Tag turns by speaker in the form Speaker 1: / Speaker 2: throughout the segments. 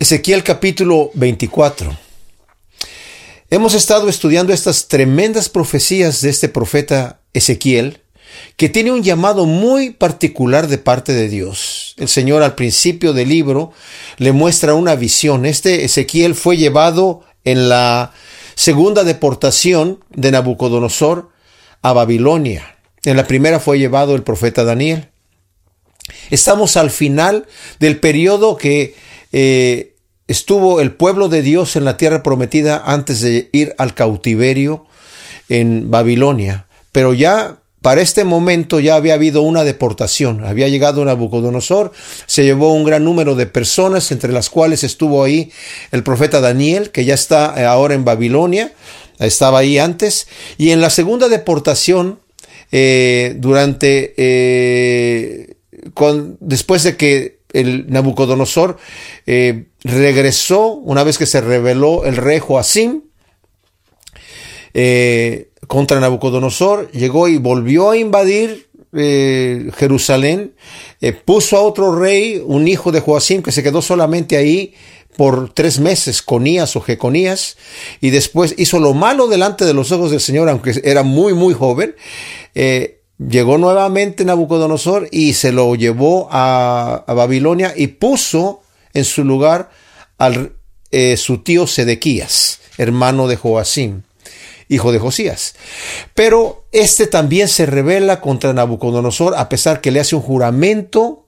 Speaker 1: Ezequiel capítulo 24. Hemos estado estudiando estas tremendas profecías de este profeta Ezequiel, que tiene un llamado muy particular de parte de Dios. El Señor al principio del libro le muestra una visión. Este Ezequiel fue llevado en la segunda deportación de Nabucodonosor a Babilonia. En la primera fue llevado el profeta Daniel. Estamos al final del periodo que eh, estuvo el pueblo de Dios en la tierra prometida antes de ir al cautiverio en Babilonia. Pero ya para este momento ya había habido una deportación. Había llegado Nabucodonosor, se llevó un gran número de personas, entre las cuales estuvo ahí el profeta Daniel, que ya está eh, ahora en Babilonia, estaba ahí antes. Y en la segunda deportación, eh, durante, eh, después de que el Nabucodonosor regresó una vez que se reveló el rey Joacim eh, contra Nabucodonosor, llegó y volvió a invadir eh, Jerusalén, puso a otro rey, un hijo de Joacim, que se quedó solamente ahí por tres meses, Conías o Jeconías, y después hizo lo malo delante de los ojos del Señor, aunque era muy, muy joven. Llegó nuevamente Nabucodonosor y se lo llevó a, Babilonia y puso en su lugar al eh, su tío Sedequías, hermano de Joacim, hijo de Josías. Pero este también se revela contra Nabucodonosor a pesar que le hace un juramento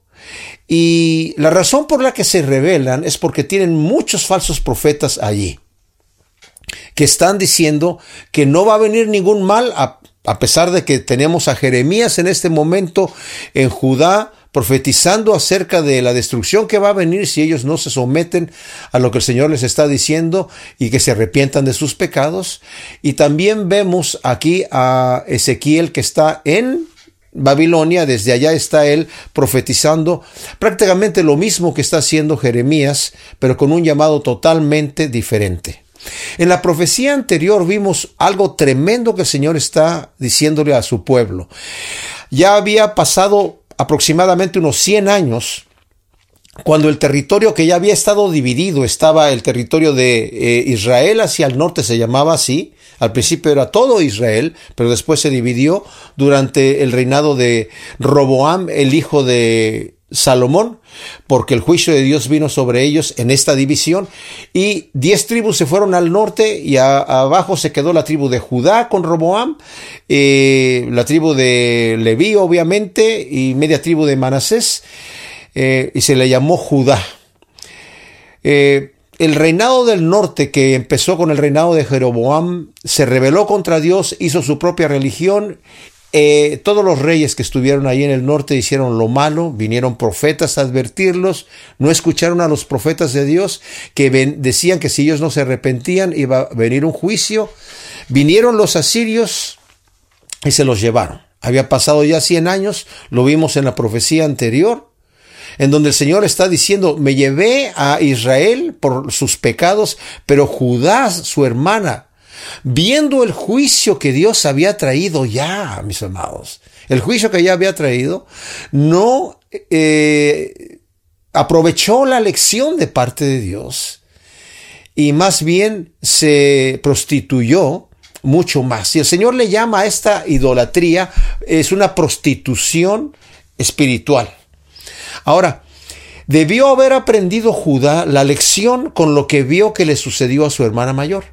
Speaker 1: y la razón por la que se rebelan es porque tienen muchos falsos profetas allí que están diciendo que no va a venir ningún mal a a pesar de que tenemos a Jeremías en este momento en Judá profetizando acerca de la destrucción que va a venir si ellos no se someten a lo que el Señor les está diciendo y que se arrepientan de sus pecados. Y también vemos aquí a Ezequiel que está en Babilonia, desde allá está él profetizando prácticamente lo mismo que está haciendo Jeremías, pero con un llamado totalmente diferente. En la profecía anterior vimos algo tremendo que el Señor está diciéndole a su pueblo. Ya había pasado aproximadamente unos 100 años cuando el territorio que ya había estado dividido estaba el territorio de eh, Israel hacia el norte se llamaba así, al principio era todo Israel, pero después se dividió durante el reinado de Roboam, el hijo de Salomón, porque el juicio de Dios vino sobre ellos en esta división, y diez tribus se fueron al norte y abajo se quedó la tribu de Judá con Roboam, eh, la tribu de Leví obviamente, y media tribu de Manasés, eh, y se le llamó Judá. Eh, el reinado del norte, que empezó con el reinado de Jeroboam, se rebeló contra Dios, hizo su propia religión eh, todos los reyes que estuvieron ahí en el norte hicieron lo malo, vinieron profetas a advertirlos, no escucharon a los profetas de Dios que decían que si ellos no se arrepentían iba a venir un juicio. Vinieron los asirios y se los llevaron. Había pasado ya 100 años, lo vimos en la profecía anterior, en donde el Señor está diciendo, me llevé a Israel por sus pecados, pero Judá, su hermana, viendo el juicio que Dios había traído ya, mis amados, el juicio que ya había traído, no eh, aprovechó la lección de parte de Dios y más bien se prostituyó mucho más. Y el Señor le llama a esta idolatría, es una prostitución espiritual. Ahora, debió haber aprendido Judá la lección con lo que vio que le sucedió a su hermana mayor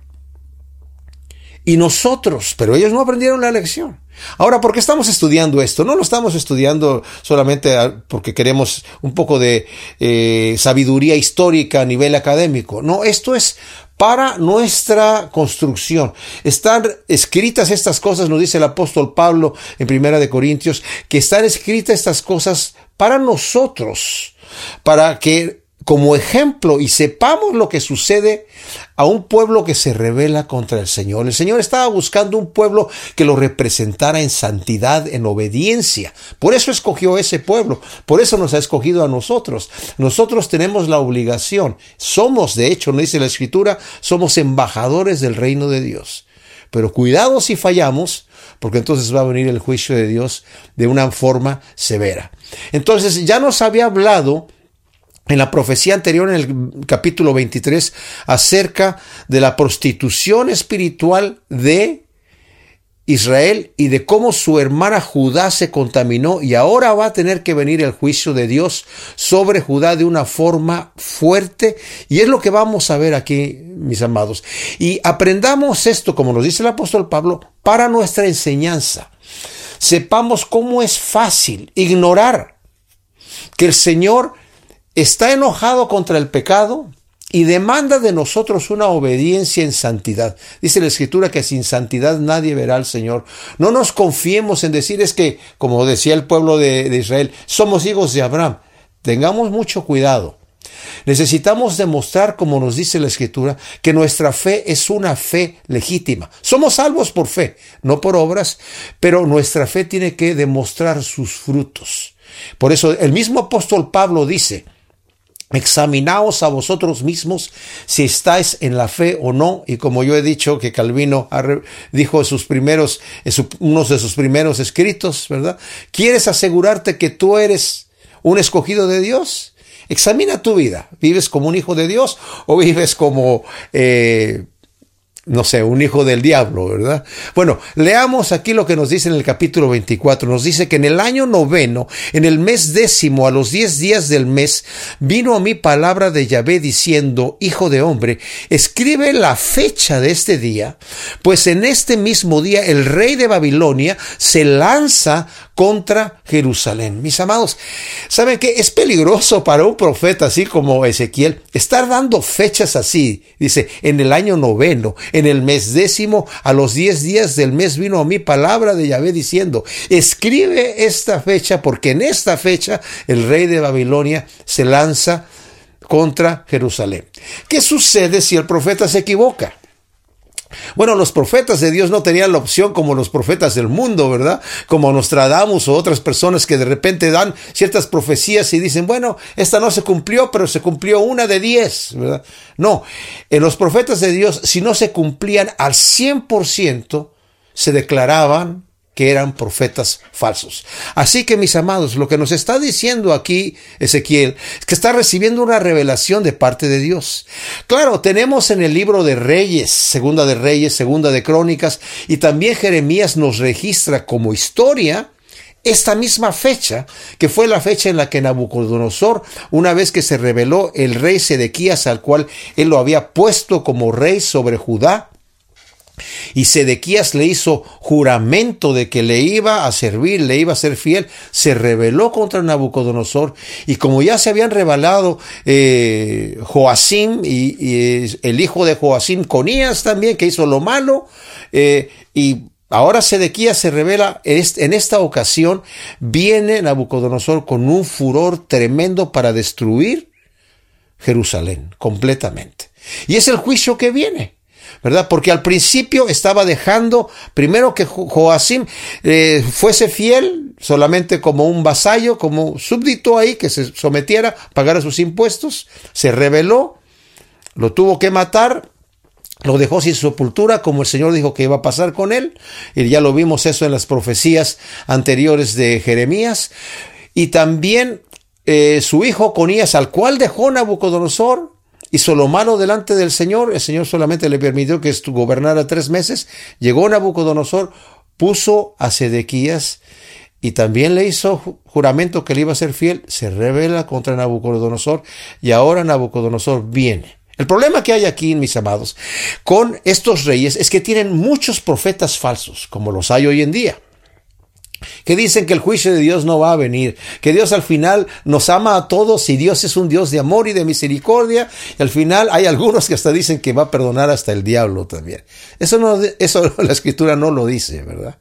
Speaker 1: y nosotros, pero ellos no aprendieron la lección. Ahora, ¿por qué estamos estudiando esto? No lo estamos estudiando solamente porque queremos un poco de eh, sabiduría histórica a nivel académico. No, esto es para nuestra construcción. Están escritas estas cosas, nos dice el apóstol Pablo en Primera de Corintios, que están escritas estas cosas para nosotros, para que como ejemplo y sepamos lo que sucede a un pueblo que se revela contra el Señor. El Señor estaba buscando un pueblo que lo representara en santidad, en obediencia. Por eso escogió ese pueblo, por eso nos ha escogido a nosotros. Nosotros tenemos la obligación, somos, de hecho, no dice la Escritura, somos embajadores del reino de Dios. Pero cuidado si fallamos, porque entonces va a venir el juicio de Dios de una forma severa. Entonces ya nos había hablado en la profecía anterior, en el capítulo 23, acerca de la prostitución espiritual de Israel y de cómo su hermana Judá se contaminó y ahora va a tener que venir el juicio de Dios sobre Judá de una forma fuerte y es lo que vamos a ver aquí, mis amados. Y aprendamos esto, como nos dice el apóstol Pablo, para nuestra enseñanza. Sepamos cómo es fácil ignorar que el Señor está enojado contra el pecado y demanda de nosotros una obediencia en santidad. Dice la Escritura que sin santidad nadie verá al Señor. No nos confiemos en decir es que, como decía el pueblo de, de Israel, somos hijos de Abraham. Tengamos mucho cuidado. Necesitamos demostrar, como nos dice la Escritura, que nuestra fe es una fe legítima. Somos salvos por fe, no por obras, pero nuestra fe tiene que demostrar sus frutos. Por eso el mismo apóstol Pablo dice, Examinaos a vosotros mismos si estáis en la fe o no. Y como yo he dicho que Calvino dijo en sus primeros, en unos de sus primeros escritos, ¿verdad? ¿Quieres asegurarte que tú eres un escogido de Dios? Examina tu vida. ¿Vives como un hijo de Dios o vives como eh, no sé, un hijo del diablo, ¿verdad? Bueno, leamos aquí lo que nos dice en el capítulo 24. Nos dice que en el año noveno, en el mes décimo, a los diez días del mes, vino a mí palabra de Yahvé diciendo, Hijo de hombre, escribe la fecha de este día, pues en este mismo día el rey de Babilonia se lanza contra Jerusalén. Mis amados, ¿saben qué? Es peligroso para un profeta así como Ezequiel estar dando fechas así. Dice, en el año noveno, en el mes décimo, a los diez días del mes vino a mí palabra de Yahvé diciendo, escribe esta fecha porque en esta fecha el rey de Babilonia se lanza contra Jerusalén. ¿Qué sucede si el profeta se equivoca? Bueno, los profetas de Dios no tenían la opción como los profetas del mundo, ¿verdad? Como Nostradamus o otras personas que de repente dan ciertas profecías y dicen, bueno, esta no se cumplió, pero se cumplió una de diez, ¿verdad? No, en los profetas de Dios, si no se cumplían al 100%, se declaraban que eran profetas falsos. Así que mis amados, lo que nos está diciendo aquí Ezequiel es que está recibiendo una revelación de parte de Dios. Claro, tenemos en el libro de Reyes, segunda de Reyes, segunda de Crónicas, y también Jeremías nos registra como historia esta misma fecha, que fue la fecha en la que Nabucodonosor, una vez que se reveló el rey Sedequías, al cual él lo había puesto como rey sobre Judá, y Sedequías le hizo juramento de que le iba a servir, le iba a ser fiel. Se rebeló contra Nabucodonosor. Y como ya se habían revelado eh, Joacim y, el hijo de Joacim, Conías también, que hizo lo malo, eh, y Ahora Sedequías se revela, en esta ocasión viene Nabucodonosor con un furor tremendo para destruir Jerusalén completamente. Y es el juicio que viene. ¿Verdad? Porque al principio estaba dejando, primero que Joacim eh, fuese fiel solamente como un vasallo, como súbdito ahí, que se sometiera, pagara sus impuestos, se rebeló, lo tuvo que matar, lo dejó sin sepultura, como el Señor dijo que iba a pasar con él, y ya lo vimos eso en las profecías anteriores de Jeremías, y también eh, su hijo Conías, al cual dejó Nabucodonosor, hizo lo malo delante del Señor, el Señor solamente le permitió que gobernara tres meses, llegó Nabucodonosor, puso a Sedequías y también le hizo juramento que le iba a ser fiel, se revela contra Nabucodonosor y ahora Nabucodonosor viene. El problema que hay aquí, mis amados, con estos reyes es que tienen muchos profetas falsos, como los hay hoy en día que dicen que el juicio de Dios no va a venir, que Dios al final nos ama a todos y Dios es un Dios de amor y de misericordia, y al final hay algunos que hasta dicen que va a perdonar hasta el diablo también. Eso no, eso la escritura no lo dice, ¿verdad?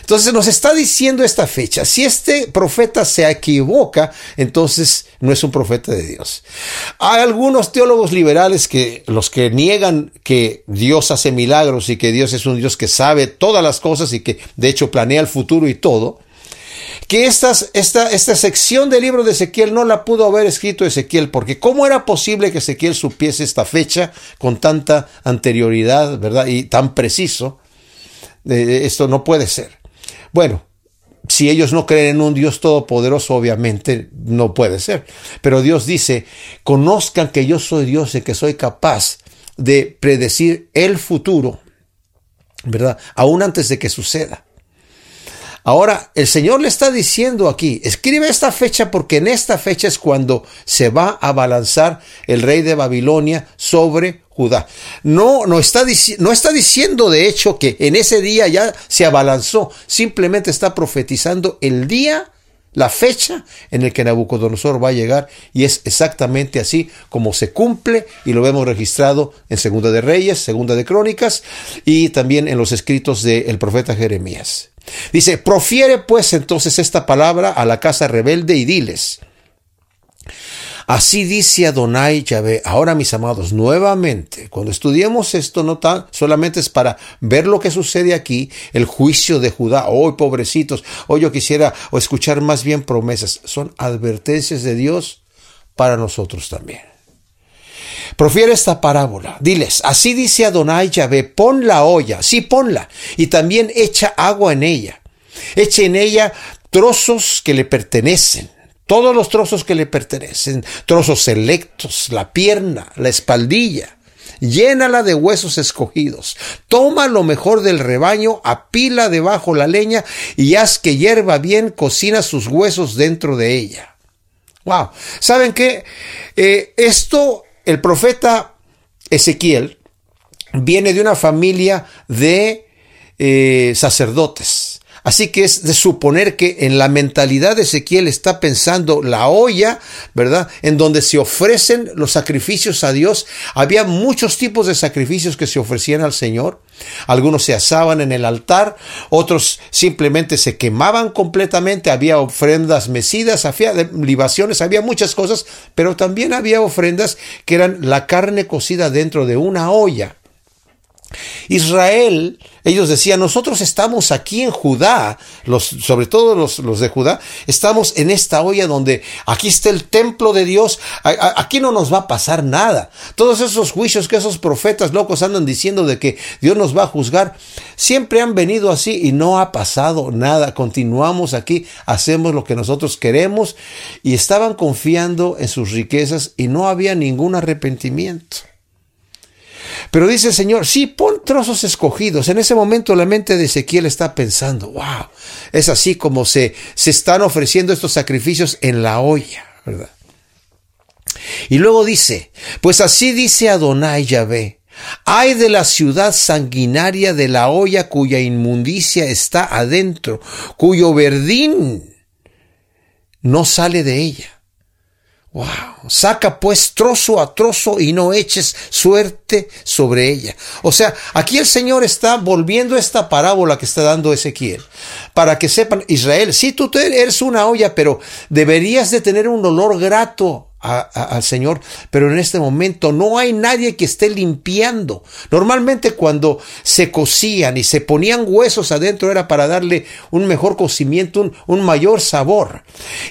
Speaker 1: Entonces nos está diciendo esta fecha. Si este profeta se equivoca, entonces no es un profeta de Dios. Hay algunos teólogos liberales que los que niegan que Dios hace milagros y que Dios es un Dios que sabe todas las cosas y que de hecho planea el futuro y todo, que esta, esta sección del libro de Ezequiel no la pudo haber escrito Ezequiel, porque ¿cómo era posible que Ezequiel supiese esta fecha con tanta anterioridad, verdad? Y tan preciso. Esto no puede ser. Bueno, si ellos no creen en un Dios todopoderoso, obviamente no puede ser. Pero Dios dice, conozcan que yo soy Dios y que soy capaz de predecir el futuro, ¿verdad? Aún antes de que suceda. Ahora, el Señor le está diciendo aquí, escribe esta fecha porque en esta fecha es cuando se va a balanzar el rey de Babilonia sobre Judá. No, no está, no está diciendo de hecho que en ese día ya se abalanzó, simplemente está profetizando el día la fecha en el que Nabucodonosor va a llegar y es exactamente así como se cumple y lo vemos registrado en Segunda de Reyes, Segunda de Crónicas y también en los escritos del profeta Jeremías. Dice, profiere pues entonces esta palabra a la casa rebelde y diles, Así dice Adonai Yahvé. Ahora, mis amados, nuevamente, cuando estudiemos esto, no tan, solamente es para ver lo que sucede aquí, el juicio de Judá. Hoy, pobrecitos, hoy yo quisiera o escuchar más bien promesas. Son advertencias de Dios para nosotros también. Profiere esta parábola. Diles, así dice Adonai Yahvé, pon la olla, sí ponla, y también echa agua en ella. Eche en ella trozos que le pertenecen todos los trozos que le pertenecen, trozos selectos, la pierna, la espaldilla. Llénala de huesos escogidos. Toma lo mejor del rebaño, apila debajo la leña y haz que hierva bien, cocina sus huesos dentro de ella. Wow. ¿Saben qué? Eh, esto, el profeta Ezequiel viene de una familia de eh, sacerdotes. Así que es de suponer que en la mentalidad de Ezequiel está pensando la olla, ¿verdad? En donde se ofrecen los sacrificios a Dios. Había muchos tipos de sacrificios que se ofrecían al Señor. Algunos se asaban en el altar, otros simplemente se quemaban completamente. Había ofrendas mecidas, había libaciones, había muchas cosas, pero también había ofrendas que eran la carne cocida dentro de una olla. Israel, ellos decían, nosotros estamos aquí en Judá, los, sobre todo los, los, de Judá, estamos en esta olla donde aquí está el templo de Dios, aquí no nos va a pasar nada. Todos esos juicios que esos profetas locos andan diciendo de que Dios nos va a juzgar, siempre han venido así y no ha pasado nada. Continuamos aquí, hacemos lo que nosotros queremos y estaban confiando en sus riquezas y no había ningún arrepentimiento. Pero dice el Señor, sí, pon trozos escogidos. En ese momento la mente de Ezequiel está pensando, wow, es así como se, se están ofreciendo estos sacrificios en la olla, ¿verdad? Y luego dice, pues así dice Adonai Yahvé, hay de la ciudad sanguinaria de la olla cuya inmundicia está adentro, cuyo verdín no sale de ella. Wow. Saca pues trozo a trozo y no eches suerte sobre ella. O sea, aquí el Señor está volviendo esta parábola que está dando Ezequiel. Para que sepan, Israel, sí, tú eres una olla, pero deberías de tener un olor grato al Señor, pero en este momento no hay nadie que esté limpiando. Normalmente cuando se cocían y se ponían huesos adentro era para darle un mejor cocimiento, un, un mayor sabor.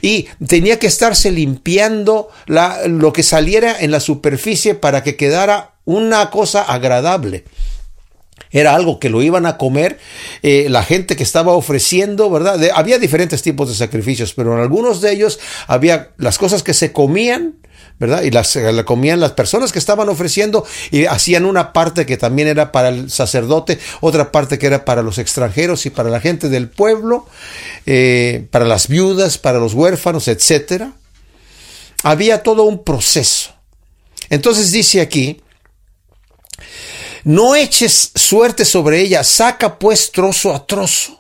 Speaker 1: Y tenía que estarse limpiando la, lo que saliera en la superficie para que quedara una cosa agradable era algo que lo iban a comer eh, la gente que estaba ofreciendo, ¿verdad? había diferentes tipos de sacrificios, pero en algunos de ellos había las cosas que se comían, ¿verdad? Y las la comían las personas que estaban ofreciendo y hacían una parte que también era para el sacerdote, otra parte que era para los extranjeros y para la gente del pueblo, eh, para las viudas, para los huérfanos, etcétera. Había todo un proceso. Entonces dice aquí, no eches suerte sobre ella, saca pues trozo a trozo.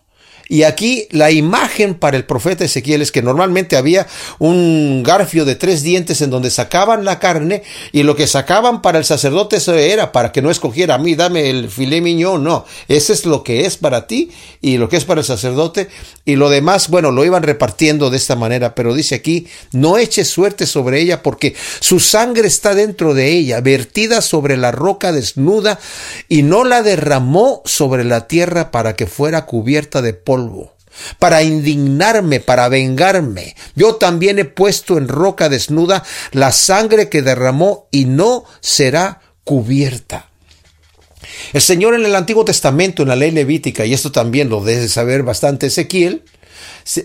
Speaker 1: Y aquí la imagen para el profeta Ezequiel es que normalmente había un garfio de tres dientes en donde sacaban la carne y lo que sacaban para el sacerdote eso era para que no escogiera a mí, dame el filé miñón, no, ese es lo que es para ti y lo que es para el sacerdote y lo demás, bueno, lo iban repartiendo de esta manera, pero dice aquí, no eches suerte sobre ella porque su sangre está dentro de ella, vertida sobre la roca desnuda y no la derramó sobre la tierra para que fuera cubierta de polvo para indignarme, para vengarme. Yo también he puesto en roca desnuda la sangre que derramó y no será cubierta. El Señor en el Antiguo Testamento, en la ley levítica, y esto también lo debe saber bastante Ezequiel,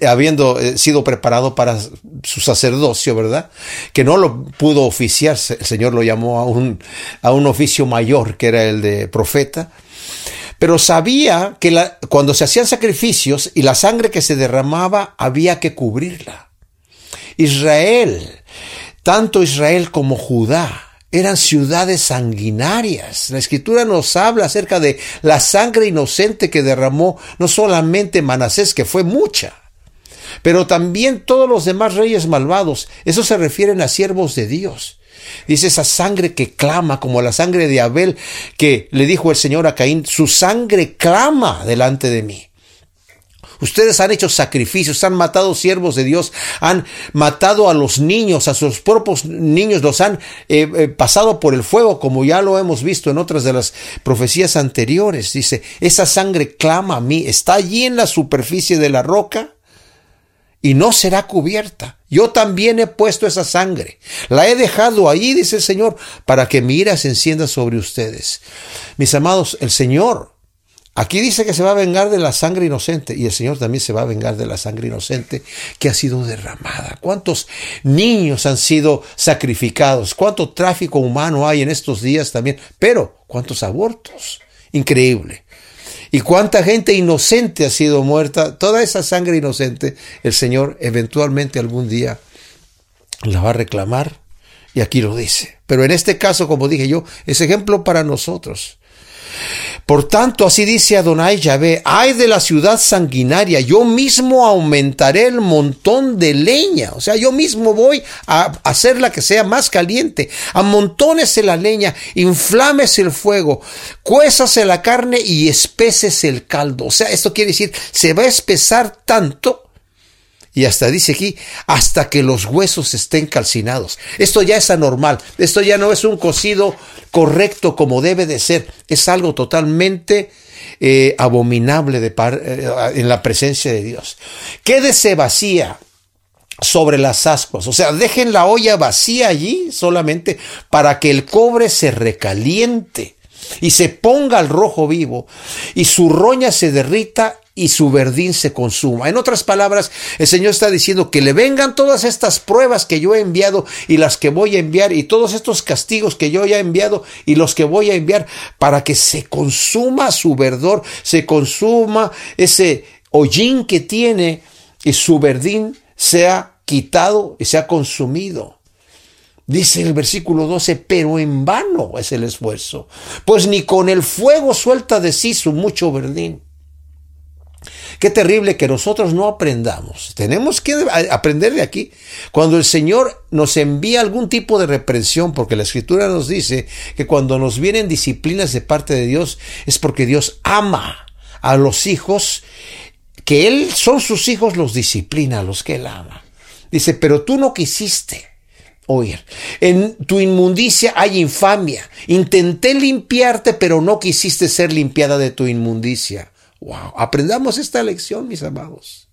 Speaker 1: habiendo eh, sido preparado para su sacerdocio, ¿verdad? Que no lo pudo oficiar, el Señor lo llamó a un, a un oficio mayor, que era el de profeta. Pero sabía que cuando se hacían sacrificios y la sangre que se derramaba había que cubrirla. Israel, tanto Israel como Judá, eran ciudades sanguinarias. La escritura nos habla acerca de la sangre inocente que derramó no solamente Manasés, que fue mucha, pero también todos los demás reyes malvados. Eso se refieren a siervos de Dios. Dice esa sangre que clama, como la sangre de Abel, que le dijo el Señor a Caín, su sangre clama delante de mí. Ustedes han hecho sacrificios, han matado siervos de Dios, han matado a los niños, a sus propios niños, los han eh, eh, pasado por el fuego, como ya lo hemos visto en otras de las profecías anteriores. Dice, esa sangre clama a mí, está allí en la superficie de la roca y no será cubierta. Yo también he puesto esa sangre. La he dejado allí, dice el Señor, para que mi ira se encienda sobre ustedes. Mis amados, el Señor Aquí dice que se va a vengar de la sangre inocente y el Señor también se va a vengar de la sangre inocente que ha sido derramada. ¿Cuántos niños han sido sacrificados? ¿Cuánto tráfico humano hay en estos días también? Pero, ¿cuántos abortos? Increíble. ¿Y cuánta gente inocente ha sido muerta? Toda esa sangre inocente, el Señor eventualmente algún día la va a reclamar. Y aquí lo dice. Pero en este caso, como dije yo, es ejemplo para nosotros. Por tanto, así dice Adonai Yahvé, ay de la ciudad sanguinaria, yo mismo aumentaré el montón de leña, o sea, yo mismo voy a hacerla que sea más caliente, amontónese la leña, inflámese el fuego, cuésase la carne y espécese el caldo, o sea, esto quiere decir, se va a espesar tanto y hasta dice aquí, hasta que los huesos estén calcinados. Esto ya es anormal. Esto ya no es un cocido correcto como debe de ser. Es algo totalmente eh, abominable de eh, en la presencia de Dios. Quédese vacía sobre las ascuas. O sea, dejen la olla vacía allí solamente para que el cobre se recaliente y se ponga al rojo vivo y su roña se derrita y su verdín se consuma. En otras palabras, el Señor está diciendo que le vengan todas estas pruebas que yo he enviado y las que voy a enviar y todos estos castigos que yo ya he enviado y los que voy a enviar para que se consuma su verdor, se consuma ese hollín que tiene y su verdín sea quitado y sea consumido. Dice el versículo 12, pero en vano es el esfuerzo, pues ni con el fuego suelta de sí su mucho verdín. Qué terrible que nosotros no aprendamos. Tenemos que aprender de aquí. Cuando el Señor nos envía algún tipo de reprensión, porque la Escritura nos dice que cuando nos vienen disciplinas de parte de Dios es porque Dios ama a los hijos, que Él son sus hijos, los disciplina, a los que Él ama. Dice, pero tú no quisiste oír. En tu inmundicia hay infamia. Intenté limpiarte, pero no quisiste ser limpiada de tu inmundicia. Wow, aprendamos esta lección, mis amados.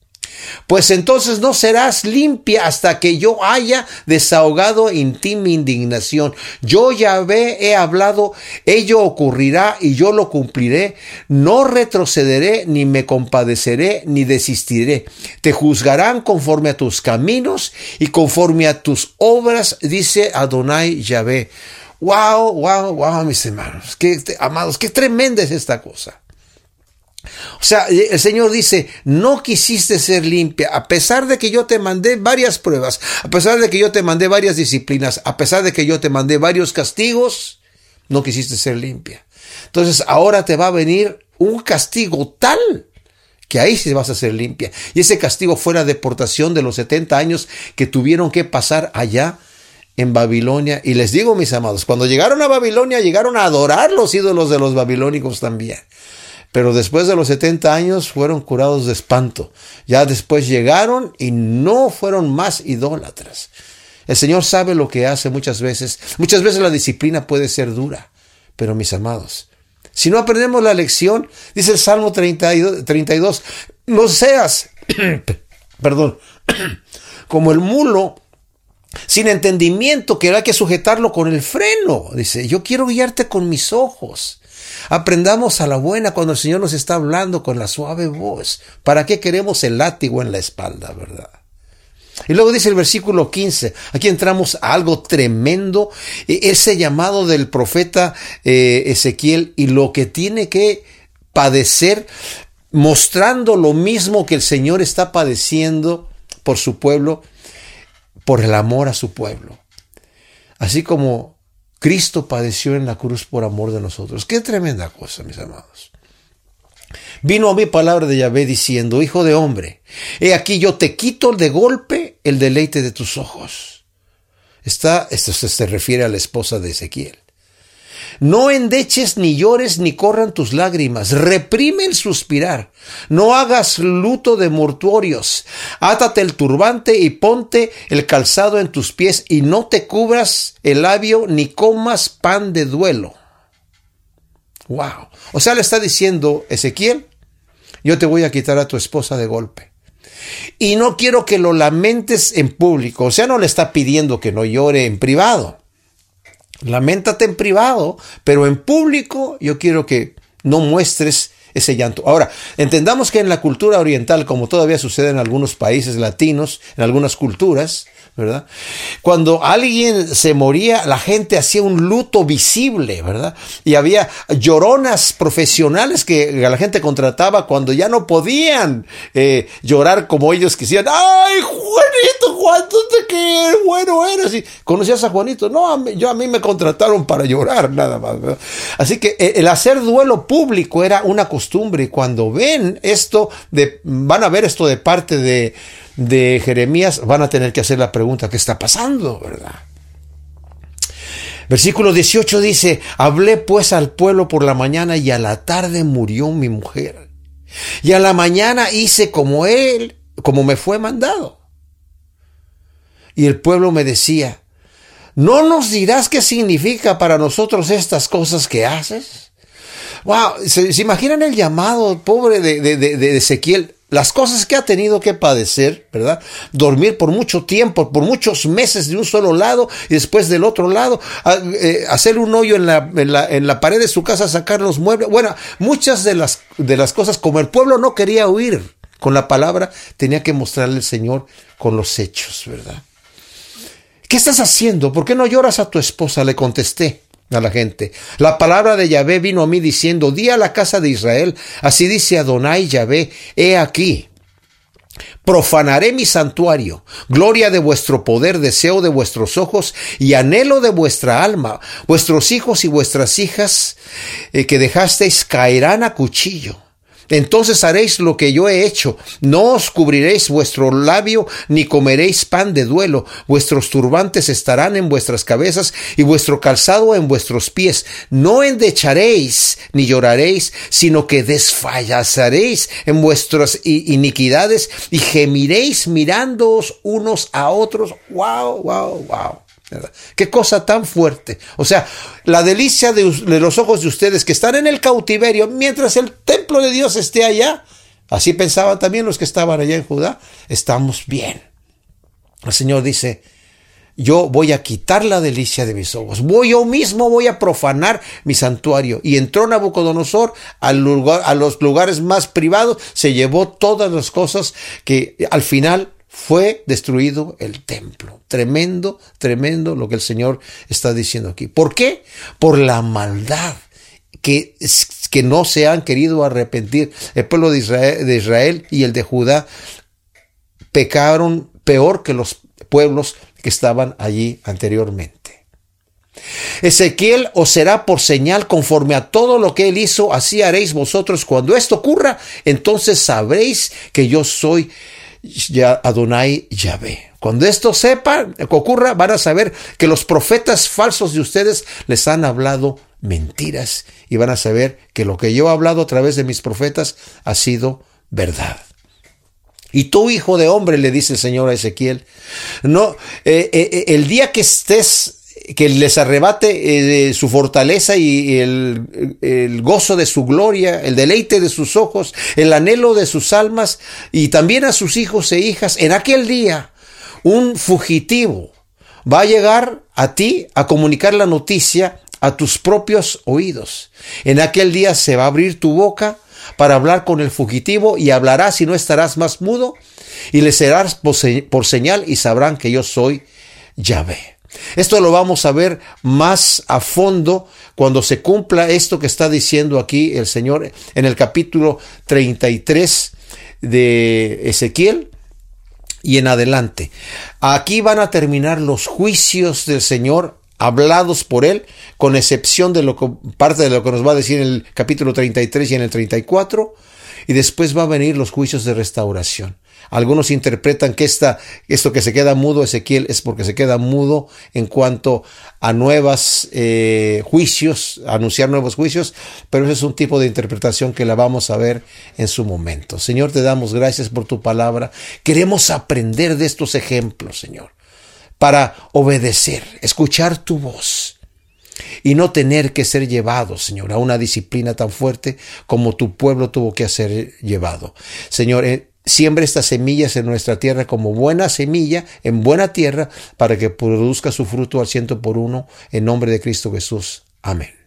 Speaker 1: Pues entonces no serás limpia hasta que yo haya desahogado en ti mi indignación. Yo ya he hablado, ello ocurrirá y yo lo cumpliré. No retrocederé, ni me compadeceré, ni desistiré. Te juzgarán conforme a tus caminos y conforme a tus obras, dice Adonai Yahvé. Wow, wow, wow, mis hermanos, qué amados, qué tremenda es esta cosa. O sea, el Señor dice, no quisiste ser limpia, a pesar de que yo te mandé varias pruebas, a pesar de que yo te mandé varias disciplinas, a pesar de que yo te mandé varios castigos, no quisiste ser limpia. Entonces ahora te va a venir un castigo tal que ahí sí vas a ser limpia. Y ese castigo fue la deportación de los 70 años que tuvieron que pasar allá en Babilonia. Y les digo, mis amados, cuando llegaron a Babilonia, llegaron a adorar los ídolos de los babilónicos también pero después de los 70 años fueron curados de espanto. Ya después llegaron y no fueron más idólatras. El Señor sabe lo que hace muchas veces. Muchas veces la disciplina puede ser dura, pero mis amados, si no aprendemos la lección, dice el Salmo 32, 32 no seas, perdón, como el mulo sin entendimiento que hay que sujetarlo con el freno. Dice, yo quiero guiarte con mis ojos. Aprendamos a la buena cuando el Señor nos está hablando con la suave voz. ¿Para qué queremos el látigo en la espalda, verdad? Y luego dice el versículo 15, aquí entramos a algo tremendo, e, ese llamado del profeta eh, Ezequiel y lo que tiene que padecer, mostrando lo mismo que el Señor está padeciendo por su pueblo, por el amor a su pueblo. Así como Cristo padeció en la cruz por amor de nosotros. Qué tremenda cosa, mis amados. Vino a mi palabra de Yahvé diciendo, Hijo de hombre, he aquí yo te quito de golpe el deleite de tus ojos. Está, esto se refiere a la esposa de Ezequiel. No endeches ni llores ni corran tus lágrimas. Reprime el suspirar. No hagas luto de mortuorios. Átate el turbante y ponte el calzado en tus pies y no te cubras el labio ni comas pan de duelo. Wow. O sea, le está diciendo Ezequiel, yo te voy a quitar a tu esposa de golpe. Y no quiero que lo lamentes en público. O sea, no le está pidiendo que no llore en privado. Lamentate en privado, pero en público yo quiero que no muestres ese llanto. Ahora, entendamos que en la cultura oriental, como todavía sucede en algunos países latinos, en algunas culturas, ¿verdad? Cuando alguien se moría, la gente hacía un luto visible, ¿verdad? Y había lloronas profesionales que la gente contrataba cuando ya no podían eh, llorar como ellos quisieran. ¡Ay, Juanito, cuánto te qué bueno eres! ¿Conocías a Juanito? No, yo a mí me contrataron para llorar, nada más. Así que eh, el hacer duelo público era una costumbre y cuando ven esto, de, van a ver esto de parte de de Jeremías, van a tener que hacer la pregunta, ¿qué está pasando? ¿Verdad? Versículo 18 dice, hablé pues al pueblo por la mañana y a la tarde murió mi mujer. Y a la mañana hice como él, como me fue mandado. Y el pueblo me decía, ¿no nos dirás qué significa para nosotros estas cosas que haces? Wow, ¿se, imaginan el llamado pobre de, de, de Ezequiel? las cosas que ha tenido que padecer, ¿verdad? Dormir por mucho tiempo, por muchos meses de un solo lado y después del otro lado, eh, hacer un hoyo en la, en, la, en la, pared de su casa, sacar los muebles. Bueno, muchas de las, de las cosas, como el pueblo no quería huir con la palabra, tenía que mostrarle el Señor con los hechos, ¿verdad? ¿Qué estás haciendo? ¿Por qué no lloras a tu esposa? Le contesté a la gente. La palabra de Yahvé vino a mí diciendo, di a la casa de Israel, así dice Adonai Yahvé, he aquí, profanaré mi santuario, gloria de vuestro poder, deseo de vuestros ojos y anhelo de vuestra alma. Vuestros hijos y vuestras hijas eh, que dejasteis caerán a cuchillo entonces haréis lo que yo he hecho. No os cubriréis vuestro labio, ni comeréis pan de duelo. Vuestros turbantes estarán en vuestras cabezas y vuestro calzado en vuestros pies. No endecharéis, ni lloraréis, sino que desfallazaréis en vuestras iniquidades y gemiréis mirándoos unos a otros. Wow, wow, wow. Qué cosa tan fuerte. O sea, la delicia de, los ojos de ustedes que están en el cautiverio mientras el templo de Dios esté allá. Así pensaban también los que estaban allá en Judá. Estamos bien. El Señor dice, yo voy a quitar la delicia de mis ojos. Voy yo mismo, voy a profanar mi santuario. Y entró Nabucodonosor al lugar, a los lugares más privados, se llevó todas las cosas que al final fue destruido el templo. Tremendo, tremendo lo que el Señor está diciendo aquí. ¿Por qué? Por la maldad que, que no se han querido arrepentir. El pueblo de Israel, de Israel y el de Judá pecaron peor que los pueblos que estaban allí anteriormente. Ezequiel os será por señal conforme a todo lo que él hizo, así haréis vosotros. Cuando esto ocurra, entonces sabréis que yo soy ya Adonai Yahvé. Cuando esto sepa, ocurra, van a saber que los profetas falsos de ustedes les han hablado mentiras y van a saber que lo que yo he hablado a través de mis profetas ha sido verdad. Y tú, hijo de hombre, le dice el Señor a Ezequiel, no, eh, eh, eh, el día que estés que les arrebate eh, su fortaleza y el, el, gozo de su gloria, el deleite de sus ojos, el anhelo de sus almas y también a sus hijos e hijas. En aquel día, un fugitivo va a llegar a ti a comunicar la noticia a tus propios oídos. En aquel día se va a abrir tu boca para hablar con el fugitivo y hablarás y no estarás más mudo y le serás por señal y sabrán que yo soy Yahvé. Esto lo vamos a ver más a fondo cuando se cumpla esto que está diciendo aquí el Señor en el capítulo 33 de Ezequiel y en adelante. Aquí van a terminar los juicios del Señor hablados por él, con excepción de lo que, parte de lo que nos va a decir en el capítulo 33 y en el 34, y después va a venir los juicios de restauración. Algunos interpretan que esta, esto que se queda mudo Ezequiel es porque se queda mudo en cuanto a nuevos eh, juicios, anunciar nuevos juicios, pero ese es un tipo de interpretación que la vamos a ver en su momento. Señor, te damos gracias por tu palabra. Queremos aprender de estos ejemplos, Señor, para obedecer, escuchar tu voz y no tener que ser llevado, Señor, a una disciplina tan fuerte como tu pueblo tuvo que ser llevado. Señor, Siembra estas semillas en nuestra tierra como buena semilla, en buena tierra, para que produzca su fruto al ciento por uno, en nombre de Cristo Jesús. Amén.